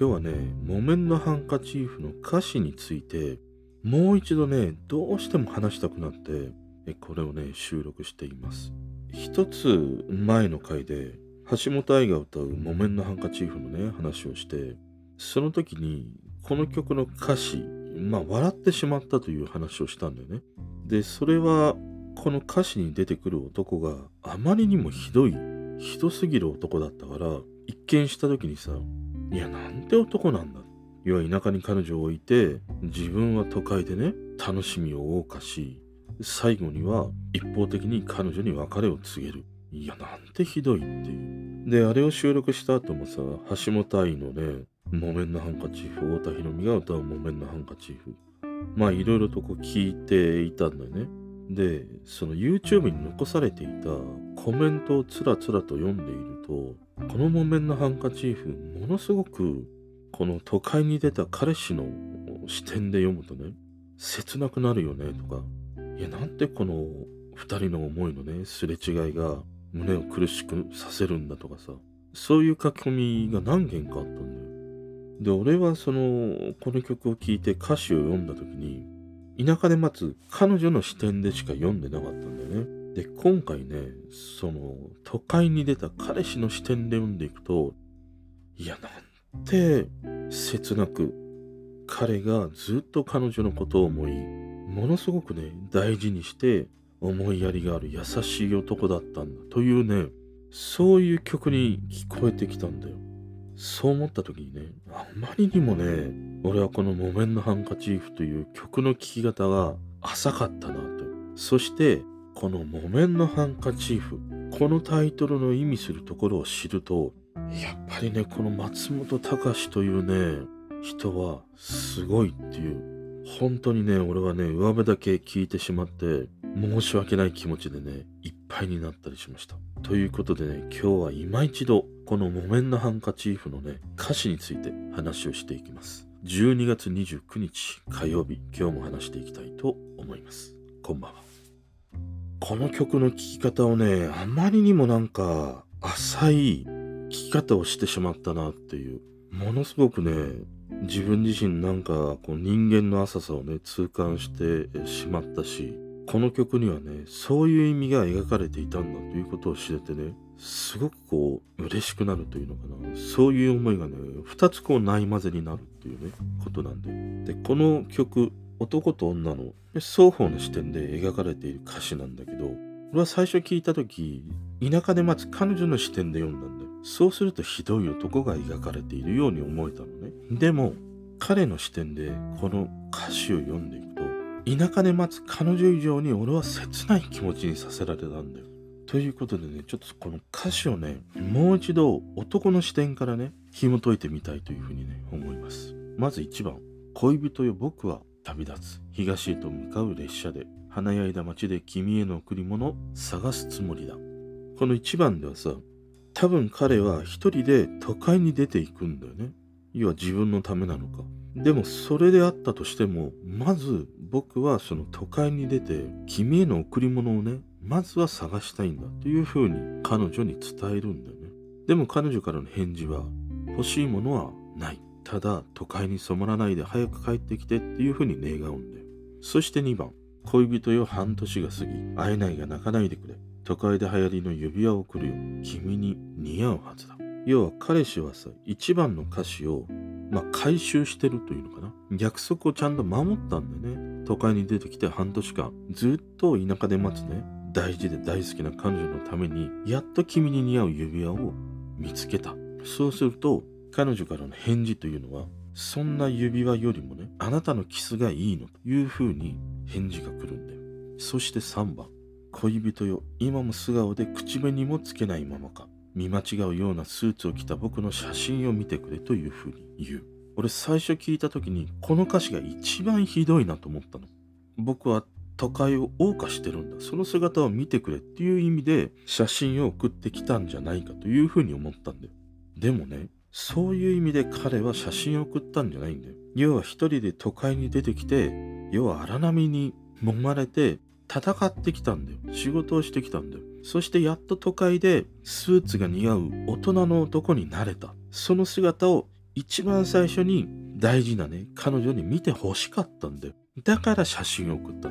今日はね、木綿のハンカチーフの歌詞について、もう一度ね、どうしても話したくなって、これをね、収録しています。一つ前の回で、橋本愛が歌う木綿のハンカチーフのね、話をして、その時に、この曲の歌詞、まあ、笑ってしまったという話をしたんだよね。で、それは、この歌詞に出てくる男があまりにもひどい、ひどすぎる男だったから、一見した時にさ、いや、なんて男なんだ。要は田舎に彼女を置いて、自分は都会でね、楽しみを謳歌し、最後には一方的に彼女に別れを告げる。いや、なんてひどいっていう。で、あれを収録した後もさ、橋本愛のね、木綿のハンカチーフ、太田博美が歌う木綿のハンカチーフ。まあ、いろいろとこう聞いていたんだよね。で、その YouTube に残されていたコメントをつらつらと読んでいると、この木綿のハンカチーフ、ものすごく、この都会に出た彼氏の視点で読むとね、切なくなるよね、とか、いや、なんでこの二人の思いのね、すれ違いが胸を苦しくさせるんだとかさ、そういう書き込みが何件かあったんだよ。で、俺はその、この曲を聴いて歌詞を読んだ時に、田舎で待つ彼女の視点でしか読んでなかったんだよね。で、今回ね、その、都会に出た彼氏の視点で読んでいくと、いや、なんて、切なく、彼がずっと彼女のことを思い、ものすごくね、大事にして、思いやりがある優しい男だったんだというね、そういう曲に聞こえてきたんだよ。そう思った時にね、あまりにもね、俺はこの木綿のハンカチーフという曲の聴き方が浅かったなと。そして、この木綿のハンカチーフ、このタイトルの意味するところを知ると、やっぱりね、この松本隆というね、人はすごいっていう、本当にね、俺はね、上辺だけ聞いてしまって、申し訳ない気持ちでね、いっぱいになったりしました。ということでね、今日は今一度、この木綿のハンカチーフのね、歌詞について話をしていきます。12月29日火曜日、今日も話していきたいと思います。こんばんは。この曲の聴き方をね、あまりにもなんか浅い聴き方をしてしまったなっていう、ものすごくね、自分自身なんかこう人間の浅さをね、痛感してしまったし、この曲にはね、そういう意味が描かれていたんだということを知れてね、すごくこう、嬉しくなるというのかな。そういう思いがね、二つこうないまぜになるっていうね、ことなんで。で、この曲、男と女の双方の視点で描かれている歌詞なんだけど、俺は最初聞いた時、田舎で待つ彼女の視点で読んだんだよ。そうするとひどい男が描かれているように思えたのね。でも、彼の視点でこの歌詞を読んでいくと、田舎で待つ彼女以上に俺は切ない気持ちにさせられたんだよ。ということでね、ちょっとこの歌詞をね、もう一度男の視点からね、紐解いてみたいというふうにね、思います。まず1番、恋人よ僕は旅立つ東へと向かう列車で華やいだ街で君への贈り物探すつもりだ。この1番ではさ多分彼は一人で都会に出ていくんだよね。要は自分のためなのか。でもそれであったとしてもまず僕はその都会に出て君への贈り物をねまずは探したいんだというふうに彼女に伝えるんだよね。でも彼女からの返事は欲しいものはただ都会に染まらないで早く帰ってきてっていうふうに願うんだよ。そして2番、恋人よ半年が過ぎ、会えないが泣かないでくれ。都会で流行りの指輪を送るよ。君に似合うはずだ。要は彼氏はさ、1番の歌詞を、まあ、回収してるというのかな。約束をちゃんと守ったんだよね。都会に出てきて半年間、ずっと田舎で待つね。大事で大好きな彼女のために、やっと君に似合う指輪を見つけた。そうすると、彼女からの返事というのは、そんな指輪よりもね、あなたのキスがいいのという風に返事が来るんだよ。そして3番、恋人よ、今も素顔で口紅もつけないままか。見間違うようなスーツを着た僕の写真を見てくれという風に言う。俺最初聞いた時にこの歌詞が一番ひどいなと思ったの。僕は都会を謳歌してるんだ。その姿を見てくれっていう意味で写真を送ってきたんじゃないかという風に思ったんだよ。でもね、そういう意味で彼は写真を送ったんじゃないんだよ。要は一人で都会に出てきて、要は荒波に揉まれて戦ってきたんだよ。仕事をしてきたんだよ。そしてやっと都会でスーツが似合う大人の男になれた。その姿を一番最初に大事なね、彼女に見て欲しかったんだよ。だから写真を送った。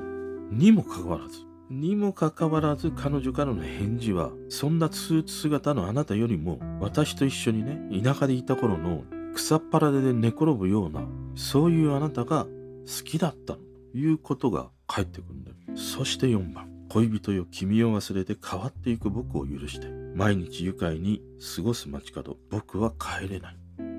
にもかかわらず。にもかかわらず彼女からの返事は、そんなスーツ姿のあなたよりも、私と一緒にね、田舎でいた頃の草っ腹で寝転ぶような、そういうあなたが好きだった。ということが返ってくるんだよ。そして4番。恋人よ君を忘れて変わっていく僕を許して。毎日愉快に過ごす街角。僕は帰れない。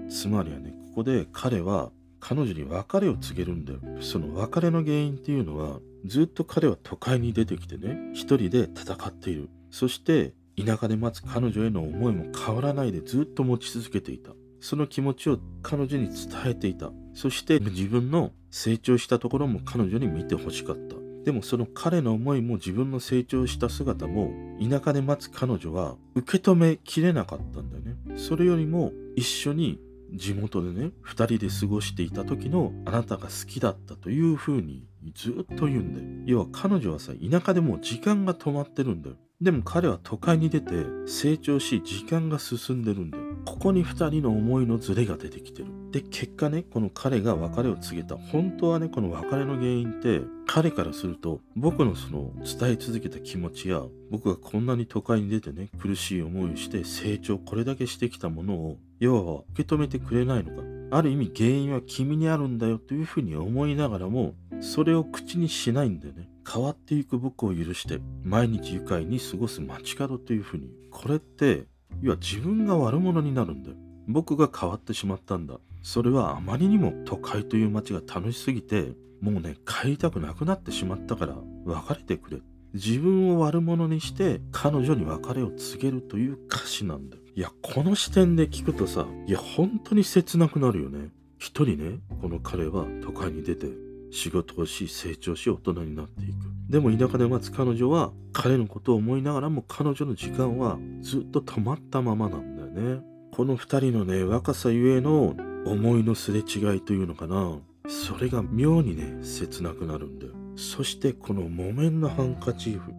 つまりはね、ここで彼は彼女に別れを告げるんだよ。その別れの原因っていうのは、ずっと彼は都会に出てきてね、一人で戦っている。そして、田舎で待つ彼女への思いも変わらないでずっと持ち続けていた。その気持ちを彼女に伝えていた。そして自分の成長したところも彼女に見てほしかった。でもその彼の思いも自分の成長した姿も田舎で待つ彼女は受け止めきれなかったんだよね。それよりも一緒に地元でね、二人で過ごしていた時のあなたが好きだったという風にずっと言うんだよ。要は彼女はさ、田舎でもう時間が止まってるんだよ。でも彼は都会に出て成長し時間が進んでるんだよ。ここに二人の思いのズレが出てきてる。で、結果ね、この彼が別れを告げた。本当はね、この別れの原因って、彼からすると、僕のその伝え続けた気持ちや、僕がこんなに都会に出てね、苦しい思いをして成長これだけしてきたものを、要は受け止めてくれないのか。ある意味原因は君にあるんだよというふうに思いながらも、それを口にしないんだよね。変わっていく僕を許して、毎日愉快に過ごす街角というふうに。これって、要は自分が悪者になるんだよ。僕が変わってしまったんだ。それはあまりにも都会という街が楽しすぎて、もうね、帰りたくなくなってしまったから、別れてくれ。自分を悪者にして彼女に別れを告げるという歌詞なんだよ。いや、この視点で聞くとさ、いや、本当に切なくなるよね。一人ね、この彼は都会に出て、仕事をし、成長し、大人になっていく。でも田舎で待つ彼女は、彼のことを思いながらも彼女の時間はずっと止まったままなんだよね。この二人のね、若さゆえの思いのすれ違いというのかな。それが妙にね、切なくなるんだよ。そしてこの木綿のハンカチーフ。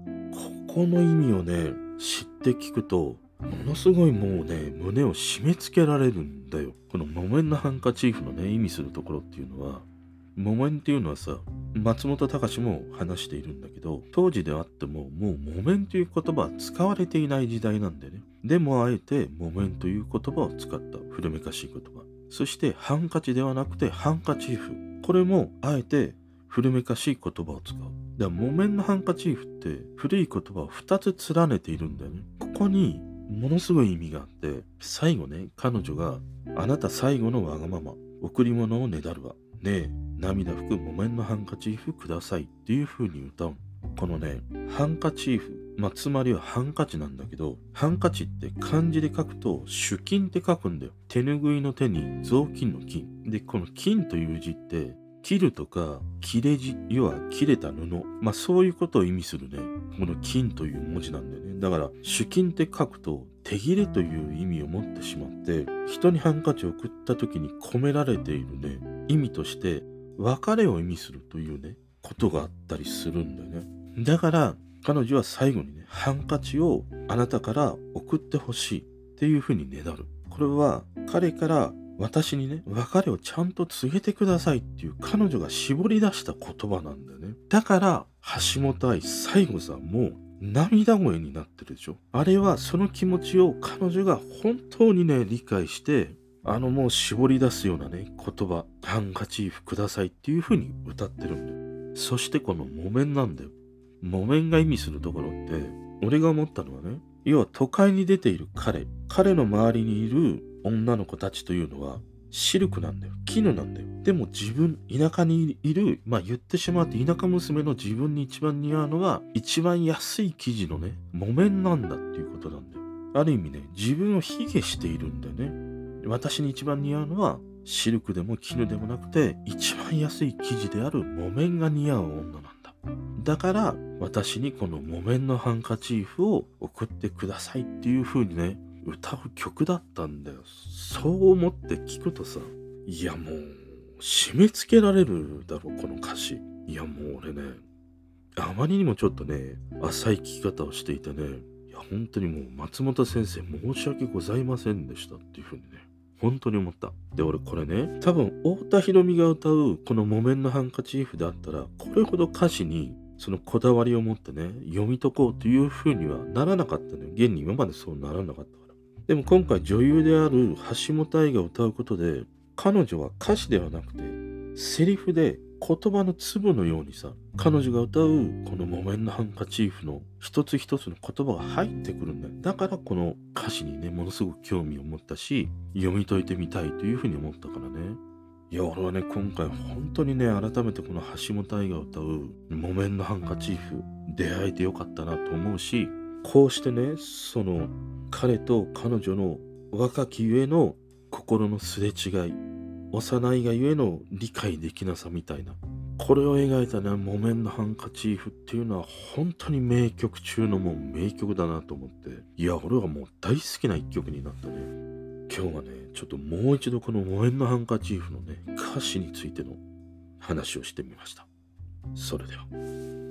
ここの意味をね、知って聞くと、ものすごいもうね、胸を締め付けられるんだよ。この木綿のハンカチーフのね、意味するところっていうのは、木綿っていうのはさ、松本隆も話しているんだけど、当時であってももう木綿という言葉は使われていない時代なんでね。でもあえて木綿という言葉を使った古めかしい言葉。そしてハンカチではなくてハンカチーフ。これもあえて古めかしい言葉を使う。木綿のハンカチーフって古い言葉を2つ連ねているんだよね。ここにものすごい意味があって、最後ね、彼女があなた最後のわがまま、贈り物をねだるわ。ねえ、涙拭く木綿のハンカチーフくださいっていう風に歌うこのね、ハンカチーフ、まあ、つまりはハンカチなんだけど、ハンカチって漢字で書くと、主金って書くんだよ。手ぬぐいの手に雑巾の金。で、この金という字って、切るとか、切れ字、要は切れた布。まあそういうことを意味するね。この金という文字なんだよね。だから、主金って書くと、手切れという意味を持ってしまって、人にハンカチを送った時に込められているね、意味として、別れを意味するというね、ことがあったりするんだよね。だから、彼女は最後にね、ハンカチをあなたから送ってほしいっていうふうにねだる。これは彼から私にね、別れをちゃんと告げてくださいっていう彼女が絞り出した言葉なんだよね。だから、橋本愛最後さん、も涙声になってるでしょ。あれはその気持ちを彼女が本当にね、理解して、あのもう絞り出すようなね、言葉、ハンカチーフくださいっていう風に歌ってるんだよ。そしてこの木綿なんだよ。木綿が意味するところって、俺が思ったのはね、要は都会に出ている彼、彼の周りにいる女の子たちというのは、シルクなんだよ。絹なんだよ。でも自分、田舎にいる、まあ言ってしまうと田舎娘の自分に一番似合うのは、一番安い生地のね、木綿なんだっていうことなんだよ。ある意味ね、自分を卑下しているんだよね。私に一番似合うのは、シルクでも絹でもなくて、一番安い生地である木綿が似合う女なんだ。だから、私にこの木綿のハンカチーフを送ってくださいっていう風にね、歌う曲だったんだよ。そう思って聞くとさ、いやもう、締め付けられるだろ、この歌詞。いやもう俺ね、あまりにもちょっとね、浅い聞き方をしていてね、いや本当にもう松本先生申し訳ございませんでしたっていう風にね、本当に思った。で、俺これね、多分、太田博美が歌うこの木綿のハンカチーフであったら、これほど歌詞にそのこだわりを持ってね、読み解こうという風にはならなかったのよ。現に今までそうならなかったから。でも今回女優である橋本愛が歌うことで、彼女は歌詞ではなくて、セリフで言葉の粒のようにさ、彼女が歌うこの木綿のハンカチーフの一つ一つの言葉が入ってくるんだよ。だからこの歌詞にね、ものすごく興味を持ったし、読み解いてみたいというふうに思ったからね。いや、俺はね、今回本当にね、改めてこの橋本愛が歌う木綿のハンカチーフ、出会えてよかったなと思うし、こうしてね、その彼と彼女の若きゆえの心のすれ違い、幼いがゆえの理解できなさみたいな。これを描いたね、木綿のハンカチーフっていうのは本当に名曲中のもう名曲だなと思って。いや、俺はもう大好きな一曲になったね。今日はね、ちょっともう一度この木綿のハンカチーフのね、歌詞についての話をしてみました。それでは。